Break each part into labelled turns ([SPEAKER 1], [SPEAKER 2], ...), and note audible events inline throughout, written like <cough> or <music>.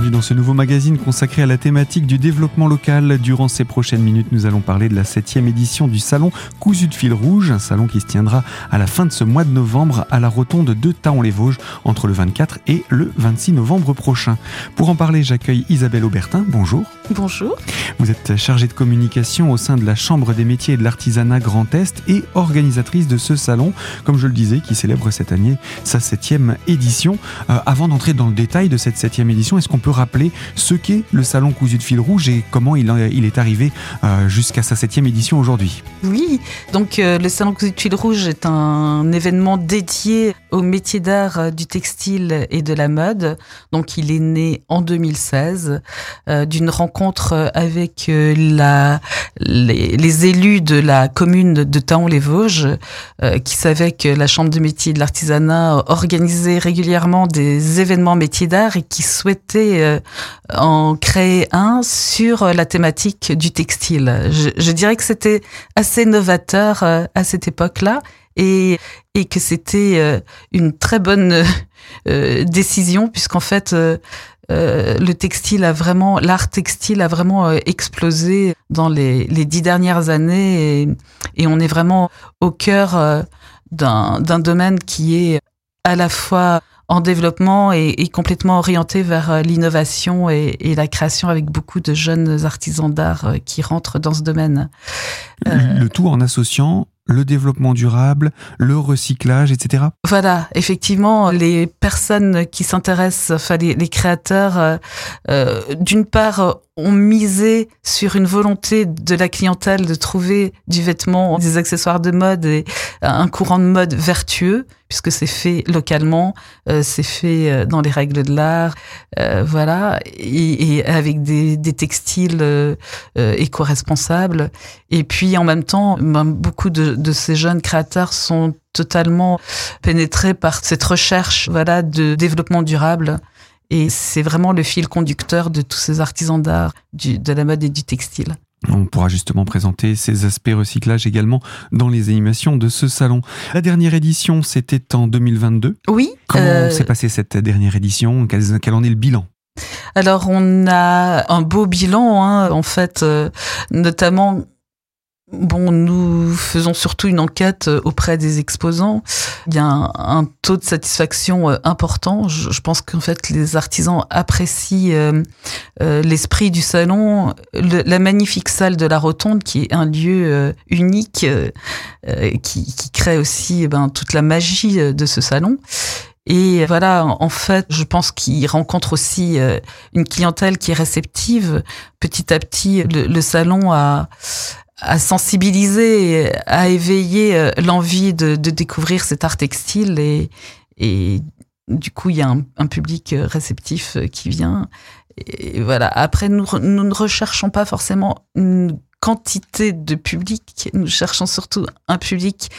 [SPEAKER 1] bienvenue dans ce nouveau magazine consacré à la thématique du développement local. Durant ces prochaines minutes, nous allons parler de la septième édition du salon Cousu de fil rouge, un salon qui se tiendra à la fin de ce mois de novembre à la rotonde de Taon-les-Vosges entre le 24 et le 26 novembre prochain. Pour en parler, j'accueille Isabelle Aubertin. Bonjour.
[SPEAKER 2] Bonjour.
[SPEAKER 1] Vous êtes chargée de communication au sein de la Chambre des métiers et de l'artisanat Grand Est et organisatrice de ce salon, comme je le disais, qui célèbre cette année sa septième édition. Euh, avant d'entrer dans le détail de cette septième édition, est-ce qu'on peut rappeler ce qu'est le salon cousu de fil rouge et comment il, il est arrivé euh, jusqu'à sa septième édition aujourd'hui?
[SPEAKER 2] Oui, donc euh, le salon cousu de fil rouge est un événement dédié au métier d'art du textile et de la mode. Donc il est né en 2016 d'une rencontre avec euh, la, les, élus de la commune de Taon-les-Vosges euh, qui savaient que la Chambre de métier de l'artisanat organisait régulièrement des événements métiers d'art et qui souhaitaient euh, en créer un sur la thématique du textile. Je, je dirais que c'était assez novateur à cette époque-là et, et que c'était une très bonne décision puisqu'en fait euh, le textile a vraiment, l'art textile a vraiment euh, explosé dans les, dix dernières années et, on est vraiment au cœur euh, d'un domaine qui est à la fois en développement et, complètement orienté vers l'innovation et, la création avec beaucoup de jeunes artisans d'art qui rentrent dans ce domaine.
[SPEAKER 1] Le tout en associant le développement durable, le recyclage, etc.
[SPEAKER 2] Voilà, effectivement, les personnes qui s'intéressent, enfin les, créateurs, euh, euh, d'une part, ont misé sur une volonté de la clientèle de trouver du vêtement, des accessoires de mode et un courant de mode vertueux, puisque c'est fait localement, euh, c'est fait dans les règles de l'art, voilà, et, avec des, textiles éco-responsables. Et puis en même temps, beaucoup de, de ces jeunes créateurs sont totalement pénétrés par cette recherche, voilà, de développement durable et c'est vraiment le fil conducteur de tous ces artisans d'art, de la mode et du textile.
[SPEAKER 1] On pourra justement présenter ces aspects recyclage également dans les animations de ce salon. La dernière édition, c'était en 2022.
[SPEAKER 2] Oui.
[SPEAKER 1] Comment euh... s'est passée cette dernière édition? Quel, quel en est le bilan?
[SPEAKER 2] Alors on a un beau bilan, hein, en fait, euh, notamment Bon, nous faisons surtout une enquête euh, auprès des exposants. Il y a un, taux de satisfaction euh, important. Je, pense qu'en fait, les artisans apprécient euh, l'esprit du salon, la magnifique salle de la Rotonde, qui est un lieu unique, qui, crée aussi eh ben, toute la magie de ce salon. Et voilà, en fait, je pense qu'ils rencontrent aussi une clientèle qui est réceptive. Petit à petit, le, le salon a, à sensibiliser, à éveiller euh, l'envie de, de, découvrir cet art textile et, et du coup il y a un, un, public euh, réceptif euh, qui vient. Et voilà. Après, nous, nous ne recherchons pas forcément une quantité de public, nous cherchons surtout un public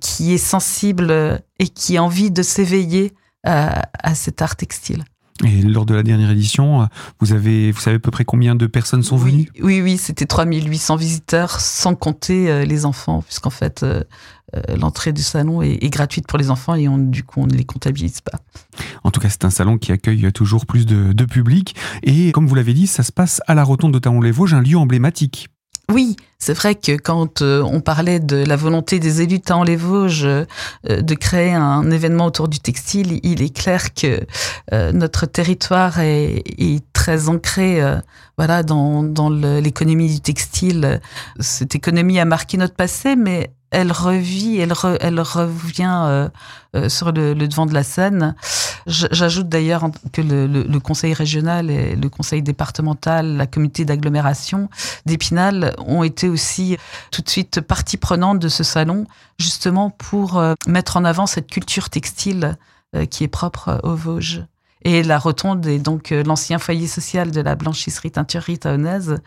[SPEAKER 2] qui est sensible et qui a envie de s'éveiller à, à cet art textile.
[SPEAKER 1] Et lors de la dernière édition, vous avez, vous savez à peu près combien de personnes sont venues?
[SPEAKER 2] Oui, oui, c'était 3800 visiteurs, sans compter euh, les enfants, puisqu'en fait, euh, euh, l'entrée du salon est, est, gratuite pour les enfants et on, du coup, on ne les comptabilise pas.
[SPEAKER 1] En tout cas, c'est un salon qui accueille toujours plus de, de public. Et comme vous l'avez dit, ça se passe à la Rotonde de Taon-les-Vosges, un lieu emblématique.
[SPEAKER 2] Oui, c'est vrai que quand euh, on parlait de la volonté des élus de les Vosges euh, de créer un événement autour du textile, il est clair que euh, notre territoire est, très ancré voilà dans, l'économie du textile. Cette économie a marqué notre passé, mais elle revit, elle, re, elle revient sur le, devant de la scène. J'ajoute d'ailleurs que le, conseil régional et le conseil départemental, la comité d'agglomération d'Épinal ont été aussi tout de suite partie prenante de ce salon, justement pour euh, mettre en avant cette culture textile euh, qui est propre aux Vosges. Et la rotonde est donc euh, l'ancien foyer social de la blanchisserie teinturerie taonnaise.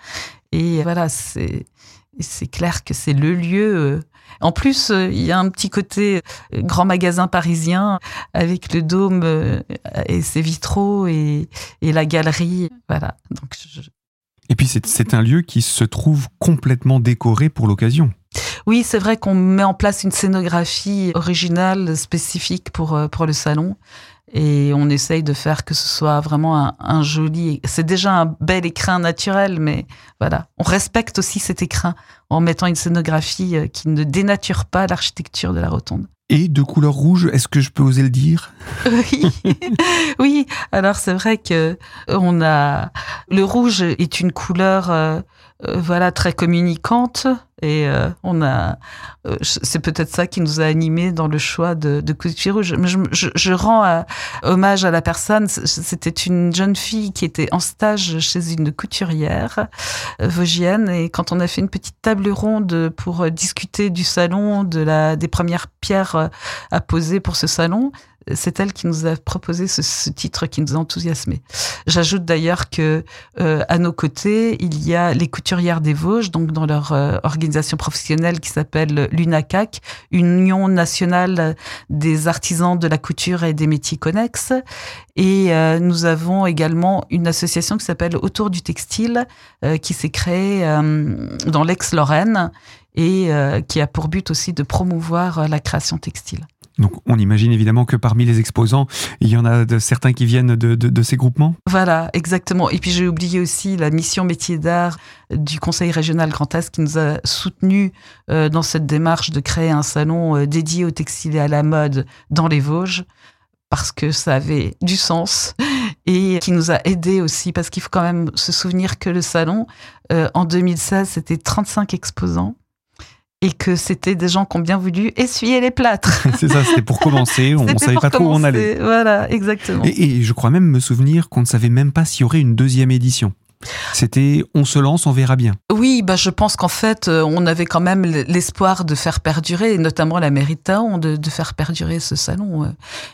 [SPEAKER 2] Et voilà, c'est clair que c'est le lieu en plus, euh, il y a un petit côté euh, grand magasin parisien avec le dôme euh, et ses vitraux et, et la galerie. Voilà. Donc, je...
[SPEAKER 1] Et puis c'est un lieu qui se trouve complètement décoré pour l'occasion.
[SPEAKER 2] Oui, c'est vrai qu'on met en place une scénographie originale, spécifique pour, pour le salon. Et on essaye de faire que ce soit vraiment un, joli. C'est déjà un bel écrin naturel, mais voilà, on respecte aussi cet écrin en mettant une scénographie euh, qui ne dénature pas l'architecture de la rotonde.
[SPEAKER 1] Et de couleur rouge, est-ce que je peux oser le dire?
[SPEAKER 2] Oui, <laughs> oui. Alors c'est vrai que on a le rouge est une couleur euh, euh, voilà très communicante et euh, on a euh, c'est peut-être ça qui nous a animés dans le choix de, de couture. Je, rends hommage à la personne. C'était une jeune fille qui était en stage chez une couturière vosgienne et quand on a fait une petite table ronde pour discuter du salon, de la des premières pierres à poser pour ce salon, c'est elle qui nous a proposé ce, titre qui nous a enthousiasmés. J'ajoute d'ailleurs que euh, à nos côtés, il y a les couturières des Vosges, donc dans leur euh, organisation professionnelle qui s'appelle l'UNACAC, Union nationale des artisans de la couture et des métiers connexes. Et euh, nous avons également une association qui s'appelle Autour du textile, qui s'est créée dans l'ex-Lorraine et qui a pour but aussi de promouvoir la création textile.
[SPEAKER 1] Donc on imagine évidemment que parmi les exposants, il y en a de, certains qui viennent de, ces groupements
[SPEAKER 2] Voilà, exactement. Et puis j'ai oublié aussi la mission métier d'art du Conseil régional Grand Est qui nous a soutenus euh, dans cette démarche de créer un salon euh, dédié au textile et à la mode dans les Vosges parce que ça avait du sens <laughs> et qui nous a aidés aussi parce qu'il faut quand même se souvenir que le salon euh, en 2016 c'était 35 exposants et que c'était des gens qui ont bien voulu essuyer les plâtres. <laughs>
[SPEAKER 1] c'est ça, c'était pour commencer, on <laughs> ne savait pas trop où on allait.
[SPEAKER 2] Voilà, exactement.
[SPEAKER 1] Et, et, je crois même me souvenir qu'on ne savait même pas s'il y aurait une deuxième édition. C'était on se lance, on verra bien.
[SPEAKER 2] Oui, bah je pense qu'en fait, euh, on avait quand même l'espoir de faire perdurer, notamment la mairie de de, faire perdurer ce salon.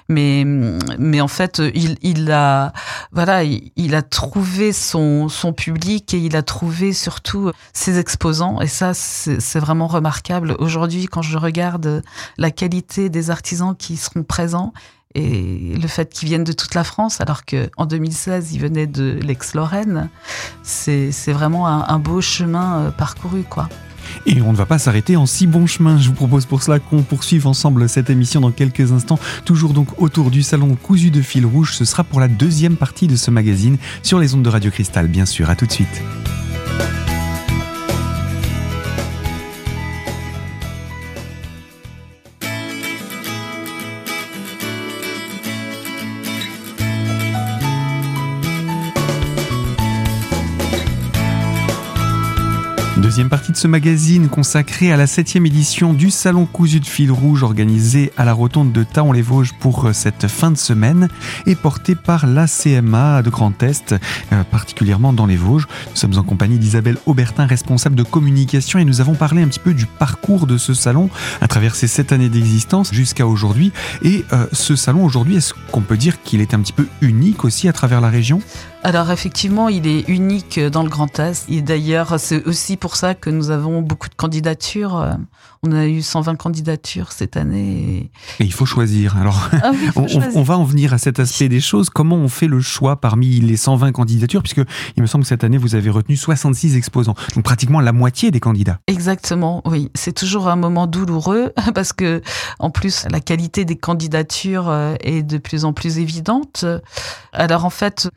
[SPEAKER 2] Mais, mais en fait, il, il a, voilà, il, a trouvé son, son public et il a trouvé surtout ses exposants. Et ça, c'est vraiment remarquable. Aujourd'hui, quand je regarde la qualité des artisans qui seront présents, et le fait qu'ils viennent de toute la France, alors qu'en 2016, ils venaient de l'ex-Lorraine, c'est vraiment un, beau chemin euh, parcouru, quoi.
[SPEAKER 1] Et on ne va pas s'arrêter en si bon chemin. Je vous propose pour cela qu'on poursuive ensemble cette émission dans quelques instants. Toujours donc autour du salon cousu de fil rouge. Ce sera pour la deuxième partie de ce magazine sur les ondes de Radio Cristal, bien sûr. À tout de suite. Deuxième partie de ce magazine consacré à la septième édition du Salon cousu de fil rouge organisé à la rotonde de Taon-les-Vosges pour euh, cette fin de semaine et porté par la CMA de Grand Est, euh, particulièrement dans les Vosges. Nous sommes en compagnie d'Isabelle Aubertin, responsable de communication et nous avons parlé un petit peu du parcours de ce salon à travers ces sept années d'existence jusqu'à aujourd'hui. Et euh, ce salon aujourd'hui, est-ce qu'on peut dire qu'il est un petit peu unique aussi à travers la région?
[SPEAKER 2] Alors effectivement, il est unique dans le Grand Est. Et d'ailleurs, c'est aussi pour ça que nous avons beaucoup de candidatures. On a eu 120 candidatures cette année.
[SPEAKER 1] Et, il faut choisir. Alors, ah <laughs> on, va en venir à cet aspect des choses. Comment on fait le choix parmi les 120 candidatures? Puisque il me semble que cette année, vous avez retenu 66 exposants. Donc pratiquement la moitié des candidats.
[SPEAKER 2] Exactement, oui. C'est toujours un moment douloureux <laughs> parce que, en plus, la qualité des candidatures euh, est de plus en plus évidente. Alors en fait,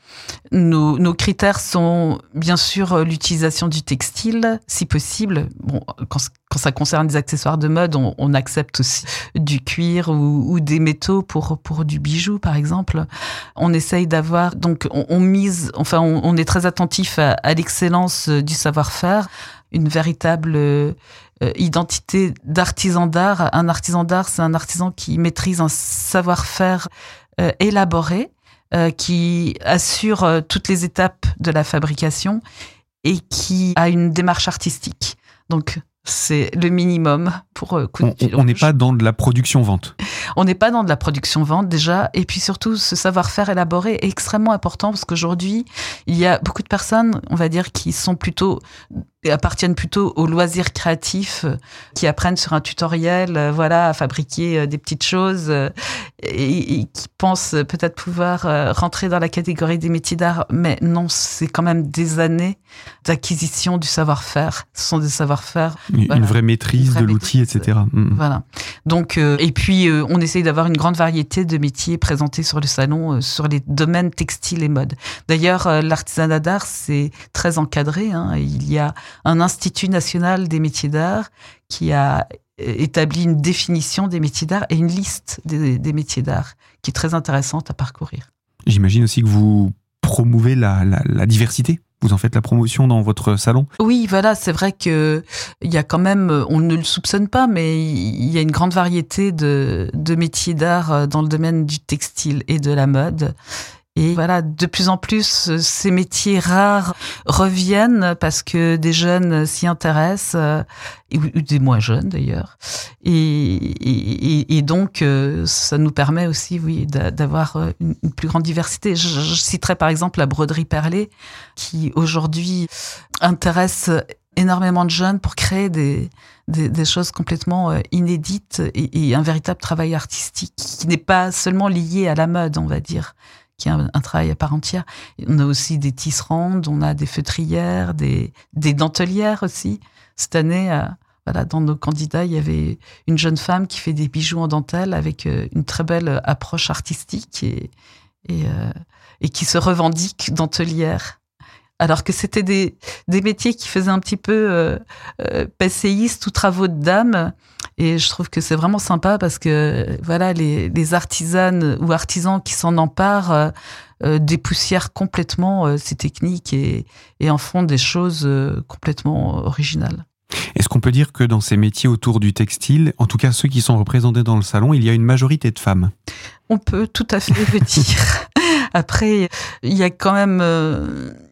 [SPEAKER 2] nos, critères sont bien sûr euh, l'utilisation du textile, si possible. Bon, quand, ça concerne des accessoires de mode, on, accepte aussi du cuir ou, des métaux pour pour du bijou, par exemple. On essaye d'avoir donc on, mise, enfin on, est très attentif à, l'excellence euh, du savoir-faire, une véritable euh, identité d'artisan d'art. Un artisan d'art, c'est un artisan qui maîtrise un savoir-faire élaboré euh, qui assure euh, toutes les étapes de la fabrication et qui a une démarche artistique. Donc, c'est le minimum pour euh,
[SPEAKER 1] On n'est pas dans de la production-vente.
[SPEAKER 2] On n'est pas dans de la production-vente déjà. Et puis surtout, ce savoir-faire élaboré est extrêmement important parce qu'aujourd'hui, il y a beaucoup de personnes, on va dire, qui sont plutôt appartiennent plutôt aux loisirs créatifs, euh, qui apprennent sur un tutoriel, euh, voilà, à fabriquer euh, des petites choses et, qui pensent peut-être pouvoir rentrer dans la catégorie des métiers d'art, mais non, c'est quand même des années d'acquisition du savoir-faire. Ce sont des savoir-faire.
[SPEAKER 1] Une, vraie maîtrise de l'outil, etc.
[SPEAKER 2] Mm. Voilà. Donc, euh, et puis, euh, on essaye d'avoir une grande variété de métiers présentés sur le salon, euh, sur les domaines textiles et mode. D'ailleurs, l'artisanat d'art, c'est très encadré. Hein. Il y a un Institut national des métiers d'art qui a établi une définition des métiers d'art et une liste des, des métiers d'art qui est très intéressante à parcourir.
[SPEAKER 1] J'imagine aussi que vous promouvez la, la, la diversité vous en faites la promotion dans votre salon
[SPEAKER 2] Oui, voilà, c'est vrai que il y a quand même, on ne le soupçonne pas, mais il y a une grande variété de, de métiers d'art euh, dans le domaine du textile et de la mode. Et voilà, de plus en plus, ces métiers rares reviennent parce que des jeunes s'y intéressent, euh, ou des moins jeunes d'ailleurs. Et, et, et, donc, euh, ça nous permet aussi, oui, d'avoir euh, une, plus grande diversité. Je, je citerai par exemple la broderie perlée, qui aujourd'hui intéresse énormément de jeunes pour créer des, des, des choses complètement inédites et, et, un véritable travail artistique qui n'est pas seulement lié à la mode, on va dire qui est un, un, travail à part entière. On a aussi des tisserandes, on a des feutrières, des, des dentelières aussi. Cette année, euh, voilà, dans nos candidats, il y avait une jeune femme qui fait des bijoux en dentelle avec euh, une très belle approche artistique et, et, euh, et qui se revendique dentelière alors que c'était des, des métiers qui faisaient un petit peu euh, euh, ou travaux de dames. Et je trouve que c'est vraiment sympa parce que voilà les, les artisanes ou artisans qui s'en emparent euh, euh dépoussièrent complètement ces techniques et, et, en font des choses complètement originales.
[SPEAKER 1] Est-ce qu'on peut dire que dans ces métiers autour du textile, en tout cas ceux qui sont représentés dans le salon, il y a une majorité de femmes?
[SPEAKER 2] On peut tout à fait le dire. <laughs> Après, il y a quand même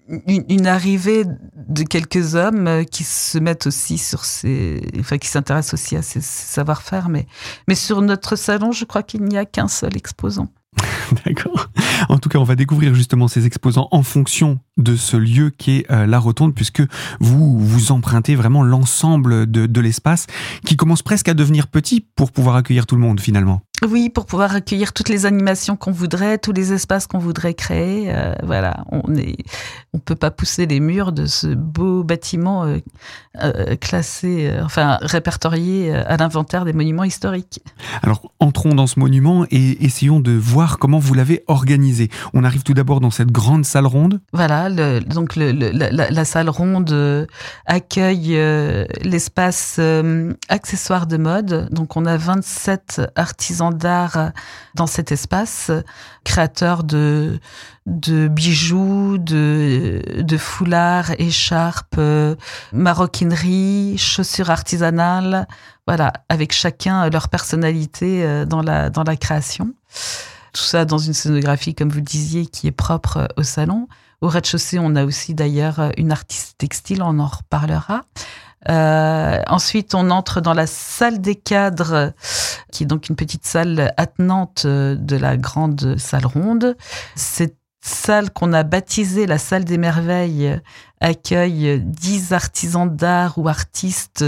[SPEAKER 2] une, arrivée de quelques hommes euh, qui se mettent aussi sur ces, enfin qui s'intéressent aussi à ces, ces savoir-faire, mais mais sur notre salon, je crois qu'il n'y a qu'un seul exposant. <laughs>
[SPEAKER 1] D'accord. En tout cas, on va découvrir justement ces exposants en fonction de ce lieu qui est euh, la rotonde, puisque vous vous empruntez vraiment l'ensemble de, de l'espace qui commence presque à devenir petit pour pouvoir accueillir tout le monde finalement.
[SPEAKER 2] Oui, pour pouvoir accueillir toutes les animations qu'on voudrait, tous les espaces qu'on voudrait créer. Euh, voilà, on est, on peut pas pousser les murs de ce beau bâtiment euh, euh, classé, enfin répertorié à l'inventaire des monuments historiques.
[SPEAKER 1] Alors, entrons dans ce monument et essayons de voir comment vous l'avez organisé. On arrive tout d'abord dans cette grande salle ronde.
[SPEAKER 2] Voilà, le, donc le, le, la, la, salle ronde accueille l'espace accessoires de mode. Donc, on a 27 artisans d'art dans cet espace, créateur de, bijoux, de, foulards, écharpes, maroquinerie, chaussures artisanales, voilà, avec chacun leur personnalité dans la, dans la création. Tout ça dans une scénographie, comme vous le disiez, qui est propre au salon. Au rez-de-chaussée, on a aussi d'ailleurs une artiste textile, on en reparlera. Euh, ensuite, on entre dans la salle des cadres, qui est donc une petite salle attenante de la grande salle ronde. Salle qu'on a baptisée la salle des merveilles accueille dix artisans d'art ou artistes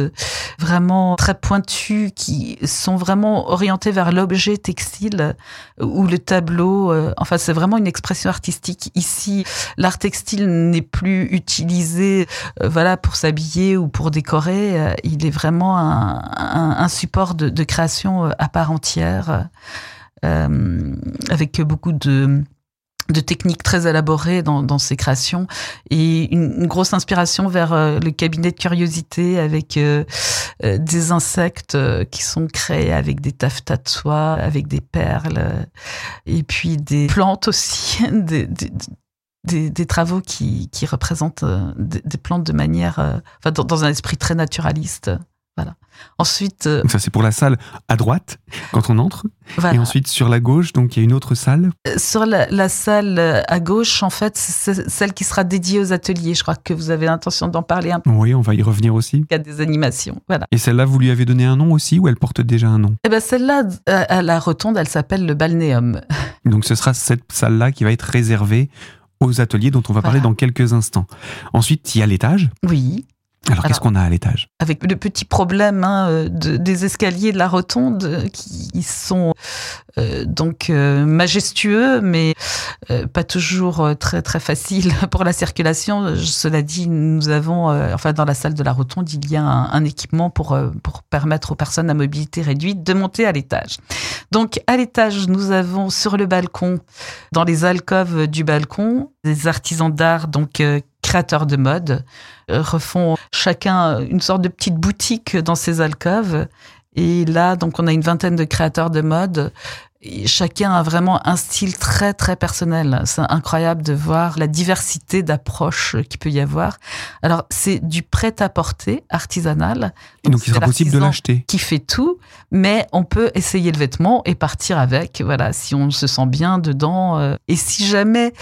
[SPEAKER 2] vraiment très pointus qui sont vraiment orientés vers l'objet textile ou le tableau. Enfin, c'est vraiment une expression artistique. Ici, l'art textile n'est plus utilisé, voilà, pour s'habiller ou pour décorer. Il est vraiment un support de, de, création à part entière, euh, avec beaucoup de de techniques très élaborées dans, ses créations et une, grosse inspiration vers euh, le cabinet de curiosité avec euh, euh, des insectes qui sont créés avec des taffetas de soie, avec des perles et puis des plantes aussi, <laughs> des, des, travaux qui, qui représentent des, plantes de manière, enfin, dans un esprit très naturaliste. Voilà. Ensuite,
[SPEAKER 1] donc ça c'est pour la salle à droite quand on entre.
[SPEAKER 2] Voilà.
[SPEAKER 1] Et ensuite sur la gauche, donc il y a une autre salle.
[SPEAKER 2] Sur la, la salle à gauche, en fait, c'est celle qui sera dédiée aux ateliers. Je crois que vous avez l'intention d'en parler un peu.
[SPEAKER 1] Oui, on va y revenir aussi.
[SPEAKER 2] Il y a des animations, voilà.
[SPEAKER 1] Et celle-là, vous lui avez donné un nom aussi ou elle porte déjà un nom?
[SPEAKER 2] Eh ben celle-là, à la rotonde, elle s'appelle le balnéum. <laughs>
[SPEAKER 1] Donc ce sera cette salle-là qui va être réservée aux ateliers dont on va voilà. parler dans quelques instants. Ensuite, il y a l'étage.
[SPEAKER 2] Oui
[SPEAKER 1] Alors, qu'est-ce qu'on a à l'étage
[SPEAKER 2] Avec le petit problème hein, de, des escaliers de la rotonde qui sont euh, donc euh, majestueux, mais euh, pas toujours très très facile <laughs> pour la circulation. Cela dit, nous avons, enfin dans la salle de la rotonde, il y a un, un équipement pour pour permettre aux personnes à mobilité réduite de monter à l'étage. Donc à l'étage, nous avons sur le balcon, dans les alcôves du balcon, des artisans d'art donc créateurs de mode refont chacun une sorte de petite boutique dans ces alcôves et là, donc, on a une vingtaine de créateurs de mode chacun a vraiment un style très très personnel. C'est incroyable de voir la diversité d'approches qu'il peut y avoir. Alors c'est du prêt-à-porter artisanal.
[SPEAKER 1] Et donc il sera possible de l'acheter.
[SPEAKER 2] Qui fait tout, mais on peut essayer le vêtement et partir avec. Voilà, si on se sent bien dedans. Euh, et si jamais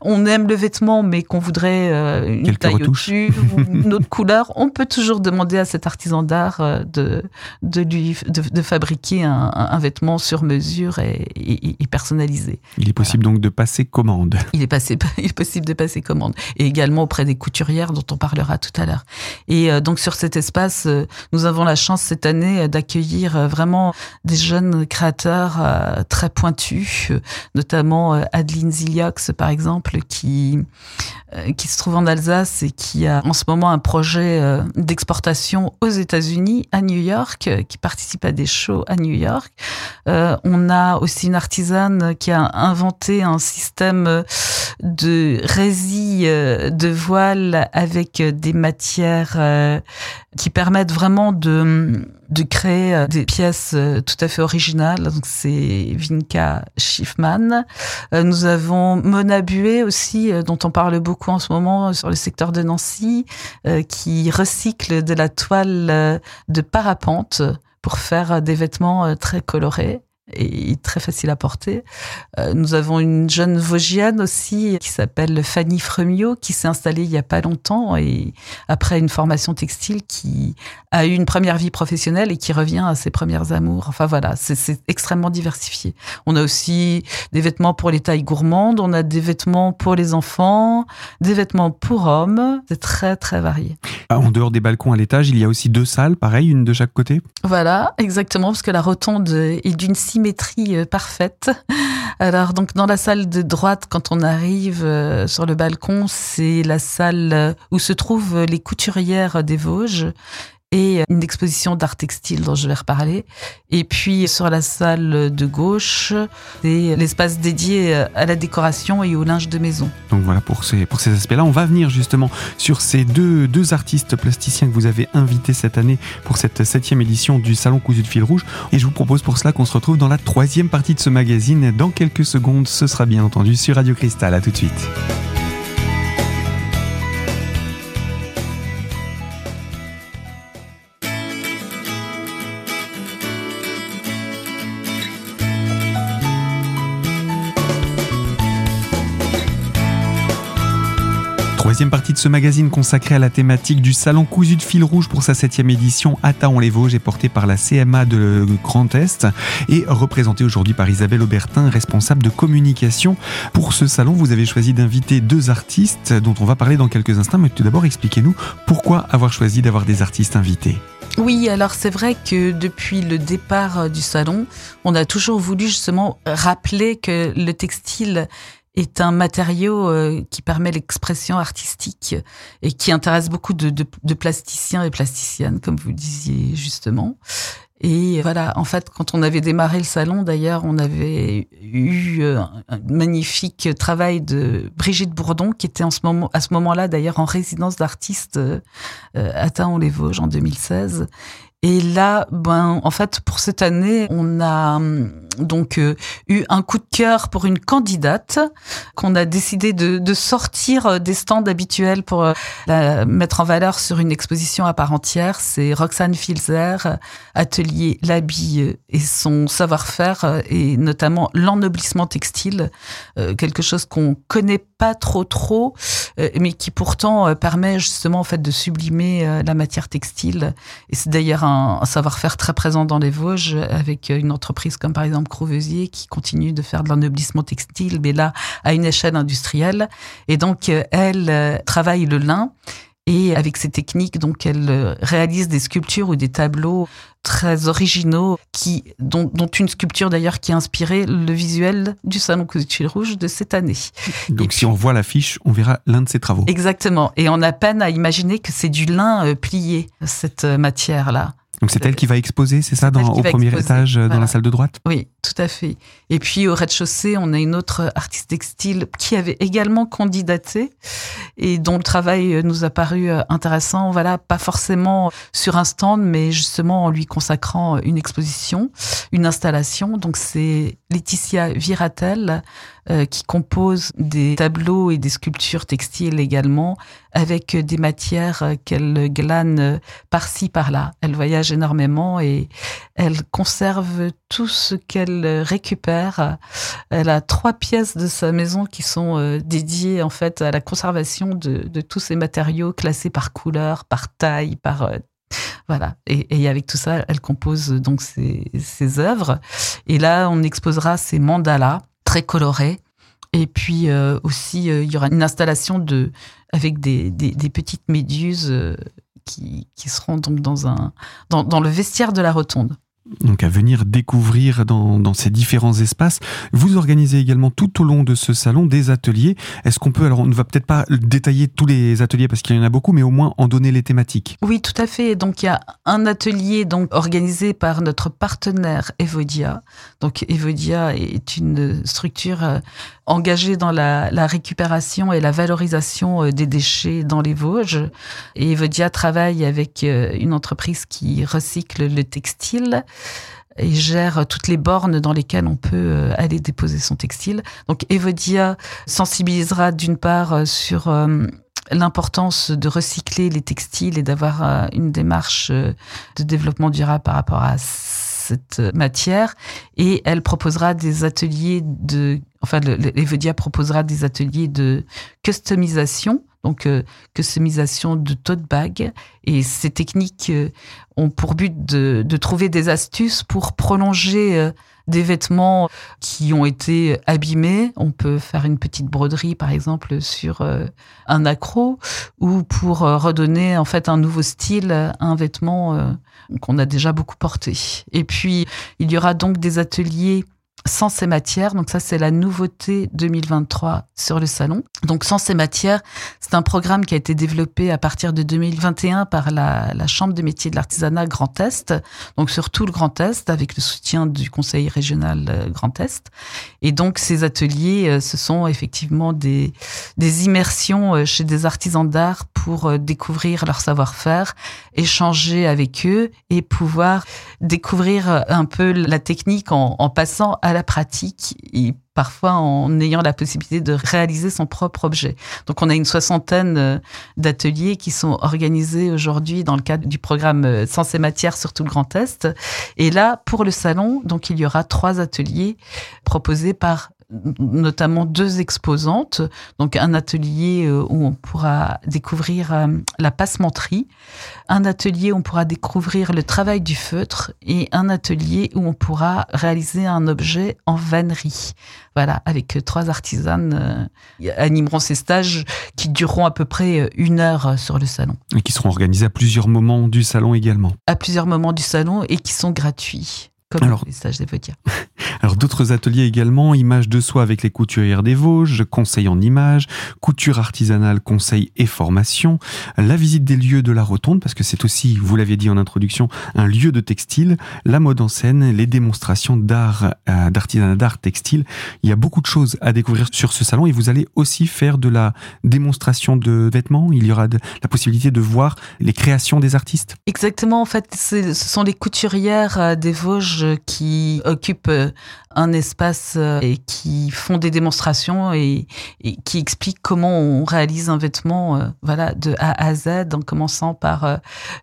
[SPEAKER 2] on aime le vêtement, mais qu'on voudrait euh, une taille au-dessus ou une autre <laughs> couleur, on peut toujours demander à cet artisan d'art euh, de de lui de, fabriquer un, un, vêtement sur mesure et et, personnalisé.
[SPEAKER 1] Il est possible donc de passer commande.
[SPEAKER 2] Il est, passé, <laughs> il est possible de passer commande. Et également auprès des couturières dont on parlera tout à l'heure. Et euh, donc sur cet espace, euh, nous avons la chance cette année euh, d'accueillir vraiment des jeunes créateurs très pointus, notamment Adeline Ziliox par exemple, qui qui se trouve en Alsace et qui a en ce moment un projet d'exportation aux États-Unis, à New York, qui participe à des shows à New York. on a aussi une artisane qui a inventé un système de rési euh, de voile avec des matières euh, qui permettent vraiment de, de créer euh, des pièces tout à fait originales. Donc c'est Vinka Schiffman. Nous avons Mona Buet aussi, dont on parle beaucoup en ce moment sur le secteur de Nancy, qui recycle de la toile de parapente pour faire des vêtements très colorés et très facile à porter. Euh, nous avons une jeune Vosgienne aussi qui s'appelle Fanny Fremio qui s'est installée il y a pas longtemps et après une formation textile qui a eu une première vie professionnelle et qui revient à ses premières amours. Enfin voilà, c'est extrêmement diversifié. On a aussi des vêtements pour les tailles gourmandes, on a des vêtements pour les enfants, des vêtements pour hommes. C'est très très varié.
[SPEAKER 1] Ah, en dehors des balcons à l'étage, il y a aussi deux salles, pareil, une de chaque côté?
[SPEAKER 2] Voilà, exactement, parce que la rotonde est d'une euh, parfaite. Alors donc dans la salle de droite, quand on arrive euh, sur le balcon, c'est la salle où se trouvent les couturières des Vosges et une exposition d'art textile dont je vais reparler. Et puis sur la salle de gauche, c'est l'espace dédié à la décoration et au linge de maison.
[SPEAKER 1] Donc voilà pour ces, pour ces aspects-là. On va venir justement sur ces deux, deux artistes plasticiens que vous avez invités cette année pour cette septième édition du Salon Cousu de fil rouge. Et je vous propose pour cela qu'on se retrouve dans la troisième partie de ce magazine. Dans quelques secondes, ce sera bien entendu sur Radio Cristal. À tout de suite. Troisième partie de ce magazine consacré à la thématique du salon cousu de fil rouge pour sa septième édition à Taon-les-Vosges est porté par la CMA de Grand Est et représenté aujourd'hui par Isabelle Aubertin, responsable de communication. Pour ce salon, vous avez choisi d'inviter deux artistes dont on va parler dans quelques instants, mais tout d'abord expliquez-nous pourquoi avoir choisi d'avoir des artistes invités.
[SPEAKER 2] Oui, alors c'est vrai que depuis le départ du salon, on a toujours voulu justement rappeler que le textile est un matériau euh, qui permet l'expression artistique et qui intéresse beaucoup de, de, de, plasticiens et plasticiennes, comme vous disiez justement. Et voilà, en fait, quand on avait démarré le salon, d'ailleurs, on avait eu euh, un magnifique travail de Brigitte Bourdon, qui était en ce moment, à ce moment-là, d'ailleurs, en résidence d'artiste euh, à Taon-les-Vosges en 2016. Et là, ben, en fait, pour cette année, on a hum, donc euh, eu un coup de cœur pour une candidate qu'on a décidé de, de, sortir euh, des stands habituels pour euh, la mettre en valeur sur une exposition à part entière. C'est Roxane Filzer, atelier l'habit et son savoir-faire et notamment l'ennoblissement textile, quelque chose qu'on connaît pas trop trop, mais qui pourtant permet justement en fait de sublimer la matière textile. Et c'est d'ailleurs un, un savoir-faire très présent dans les Vosges avec une entreprise comme par exemple Crouvesier qui continue de faire de l'ennoblissement textile, mais là à une échelle industrielle. Et donc euh, elle euh, travaille le lin Et avec ces techniques, donc, elle euh, réalise des sculptures ou des tableaux très originaux, qui, dont, dont une sculpture d'ailleurs qui a inspiré le visuel du Salon Couture Rouge de cette année.
[SPEAKER 1] Donc, si on voit l'affiche, on verra l'un de ses travaux.
[SPEAKER 2] Exactement. Et on a peine à imaginer que c'est du lin euh, plié, cette euh, matière-là.
[SPEAKER 1] Donc c'est elle qui va exposer, c'est ça, dans, au premier étage, dans la salle de droite?
[SPEAKER 2] Oui, tout à fait. Et puis au rez-de-chaussée, on a une autre artiste textile qui avait également candidaté et dont le travail nous a paru euh, intéressant. Voilà, pas forcément sur un stand, mais justement en lui consacrant une exposition, une installation. Donc c'est Laetitia Viratel euh, qui compose des tableaux et des sculptures textiles également, avec des matières qu'elle glane par-ci par-là. Elle voyage énormément et elle conserve tout ce qu'elle récupère. Elle a trois pièces de sa maison qui sont euh, dédiées en fait à la conservation de, tous ces matériaux classés par couleur, par taille, par euh, voilà. Et, et, avec tout ça, elle compose donc ses, ses œuvres. Et là, on exposera ses mandalas très colorés. Et puis euh, aussi, euh, il y aura une installation de avec des, des, des petites méduses euh, qui, qui, seront donc dans un dans, dans le vestiaire de la rotonde
[SPEAKER 1] donc à venir découvrir dans, ces différents espaces. Vous organisez également tout au long de ce salon des ateliers. Est-ce qu'on peut, alors on ne va peut-être pas détailler tous les ateliers parce qu'il y en a beaucoup, mais au moins en donner les thématiques.
[SPEAKER 2] Oui, tout à fait. Donc il y a un atelier donc organisé par notre partenaire Evodia. Donc Evodia est une structure euh, engagée dans la, la récupération et la valorisation euh, des déchets dans les Vosges. Et Evodia travaille avec euh, une entreprise qui recycle le textile et gère toutes les bornes dans lesquelles on peut euh, aller déposer son textile. Donc Evodia sensibilisera d'une part euh, sur euh, l'importance de recycler les textiles et d'avoir une démarche de développement durable par rapport à cette matière et elle proposera des ateliers de enfin Evodia proposera des ateliers de customisation donc euh, customisation de tote bag. Et ces techniques euh, ont pour but de, trouver des astuces pour prolonger euh, des vêtements qui ont été abîmés. On peut faire une petite broderie, par exemple, sur un accro, ou pour redonner en fait un nouveau style à un vêtement qu'on a déjà beaucoup porté. Et puis, il y aura donc des ateliers sans ces matières. Donc ça, c'est la nouveauté 2023 sur le salon. Donc sans ces matières, c'est un programme qui a été développé à partir de 2021 par la, Chambre des métiers de l'artisanat Grand Est, donc sur tout le Grand Est, avec le soutien du Conseil régional euh, Grand Est. Et donc ces ateliers, euh, ce sont effectivement des, des immersions euh, chez des artisans d'art pour découvrir leur savoir-faire, échanger avec eux et pouvoir découvrir un peu la technique en, en passant à la pratique et parfois en ayant la possibilité de réaliser son propre objet. Donc on a une soixantaine euh, d'ateliers qui sont organisés aujourd'hui dans le cadre du programme euh, Sens et Matière sur tout le Grand Est. Et là, pour le salon, donc il y aura trois ateliers proposés par notamment deux exposantes. Donc un atelier euh, où on pourra découvrir euh, la passementerie, un atelier où on pourra découvrir le travail du feutre et un atelier où on pourra réaliser un objet en vannerie. Voilà, avec trois artisanes euh, animeront ces stages qui dureront à peu près une heure sur le salon.
[SPEAKER 1] Et qui seront organisés à plusieurs moments du salon également.
[SPEAKER 2] À plusieurs moments du salon et qui sont gratuits. Comme
[SPEAKER 1] Alors,
[SPEAKER 2] les stages. <laughs>
[SPEAKER 1] Alors d'autres ateliers également, images de soie avec les couturières des Vosges, conseil en images, couture artisanale, conseil et formation, la visite des lieux de la rotonde, parce que c'est aussi, vous l'aviez dit en introduction, un lieu de textile, la mode en scène, les démonstrations d'art, euh, d'artisanat d'art textile. Il y a beaucoup de choses à découvrir sur ce salon et vous allez aussi faire de la démonstration de vêtements. Il y aura de, la possibilité de voir les créations des artistes.
[SPEAKER 2] Exactement, en fait, ce sont les couturières euh, des Vosges qui occupent euh, un espace euh, et qui font des démonstrations et, qui expliquent comment on réalise un vêtement euh, voilà de A à Z en commençant par euh,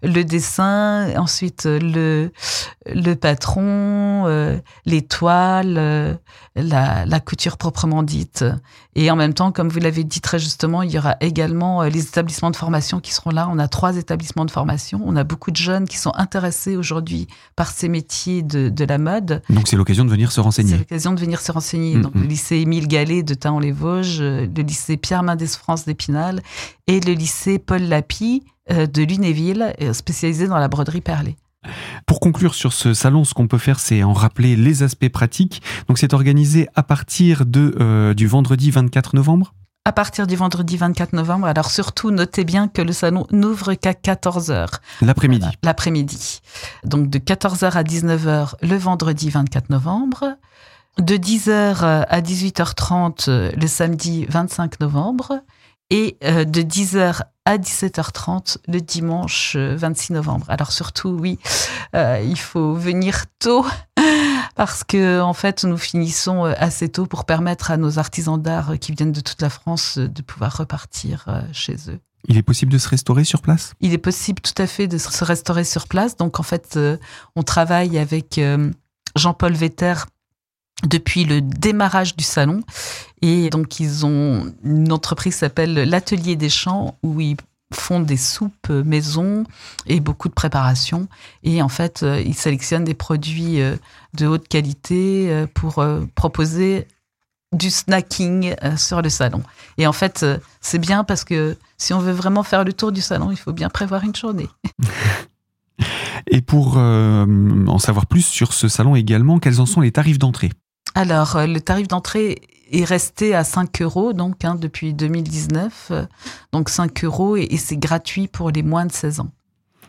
[SPEAKER 2] le dessin ensuite le le patron les toiles la couture proprement dite. Et en même temps comme vous l'avez dit très justement il y aura également les établissements de formation qui seront là. On a trois établissements de formation. On a beaucoup de jeunes qui sont intéressés aujourd'hui par ces métiers de, de la mode
[SPEAKER 1] donc c'est l'occasion de venir se se renseigner.
[SPEAKER 2] C'est l'occasion de venir se renseigner.
[SPEAKER 1] Mm,
[SPEAKER 2] Donc,
[SPEAKER 1] mm.
[SPEAKER 2] le lycée Émile Gallet de Taon-les-Vosges, euh, le lycée Pierre Mendès France d'Épinal et le lycée Paul Lapie euh, de Lunéville, euh, spécialisé dans la broderie perlée.
[SPEAKER 1] Pour conclure sur ce salon, ce qu'on peut faire, c'est en rappeler les aspects pratiques. Donc, c'est organisé à partir de, euh, du vendredi 24 novembre.
[SPEAKER 2] À partir du vendredi 24 novembre, alors surtout notez bien que le salon n'ouvre qu'à 14h
[SPEAKER 1] L'après-midi.
[SPEAKER 2] l'après-midi. Donc de 14h à 19h le vendredi 24 novembre, de 10h à 18h30 euh, le samedi 25 novembre et euh, de 10h à 17h30 le dimanche euh, 26 novembre. Alors surtout, oui, euh, il faut venir tôt <laughs> parce que en fait, nous finissons euh, assez tôt pour permettre à nos artisans d'art euh, qui viennent de toute la France euh, de pouvoir repartir euh, chez eux.
[SPEAKER 1] Il est possible de se restaurer sur place?
[SPEAKER 2] Il est possible tout à fait de se restaurer sur place. Donc en fait, euh, on travaille avec euh, Jean-Paul Vetter depuis le démarrage du salon. Et donc ils ont une entreprise qui s'appelle l'Atelier des Champs où ils font des soupes maison et beaucoup de préparation. Et en fait, euh, ils sélectionnent des produits euh, de haute qualité euh, pour proposer du snacking sur le salon. Et en fait, c'est bien parce que si on veut vraiment faire le tour du salon, il faut bien prévoir une journée. <laughs>
[SPEAKER 1] Et pour en savoir plus sur ce salon également, quels en sont les tarifs d'entrée?
[SPEAKER 2] Alors, euh, le tarif d'entrée est resté à 5 euros donc hein, depuis 2019. euh, Donc 5 euros et, et c'est gratuit pour les moins de 16 ans.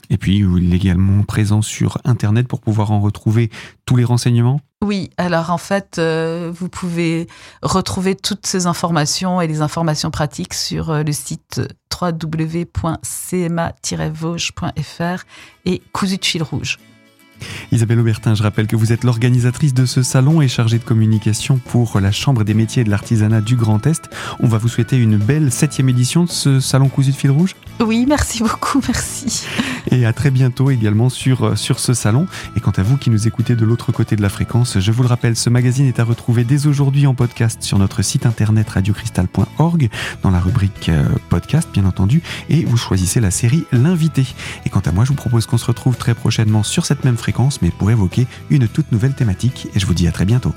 [SPEAKER 1] Et puis, il est également présent sur Internet pour pouvoir en retrouver tous les renseignements?
[SPEAKER 2] Oui, alors en fait, euh, vous pouvez retrouver toutes ces informations et les informations pratiques sur le site www.cma-vosges.fr et Cousu de fil rouge.
[SPEAKER 1] Isabelle Aubertin, je rappelle que vous êtes l'organisatrice de ce salon et chargée de communication pour la Chambre des métiers et de l'artisanat du Grand Est. On va vous souhaiter une belle septième édition de ce salon cousu de fil rouge
[SPEAKER 2] Oui, merci beaucoup, merci.
[SPEAKER 1] et à très bientôt également sur, sur ce salon. Et quant à vous qui nous écoutez de l'autre côté de la fréquence, je vous le rappelle, ce magazine est à retrouver dès aujourd'hui en podcast sur notre site internet radiocristal.org dans la rubrique euh, podcast bien entendu et vous choisissez la série L'invité. Et quant à moi, je vous propose qu'on se retrouve très prochainement sur cette même mais pour évoquer une toute nouvelle thématique et je vous dis à très bientôt.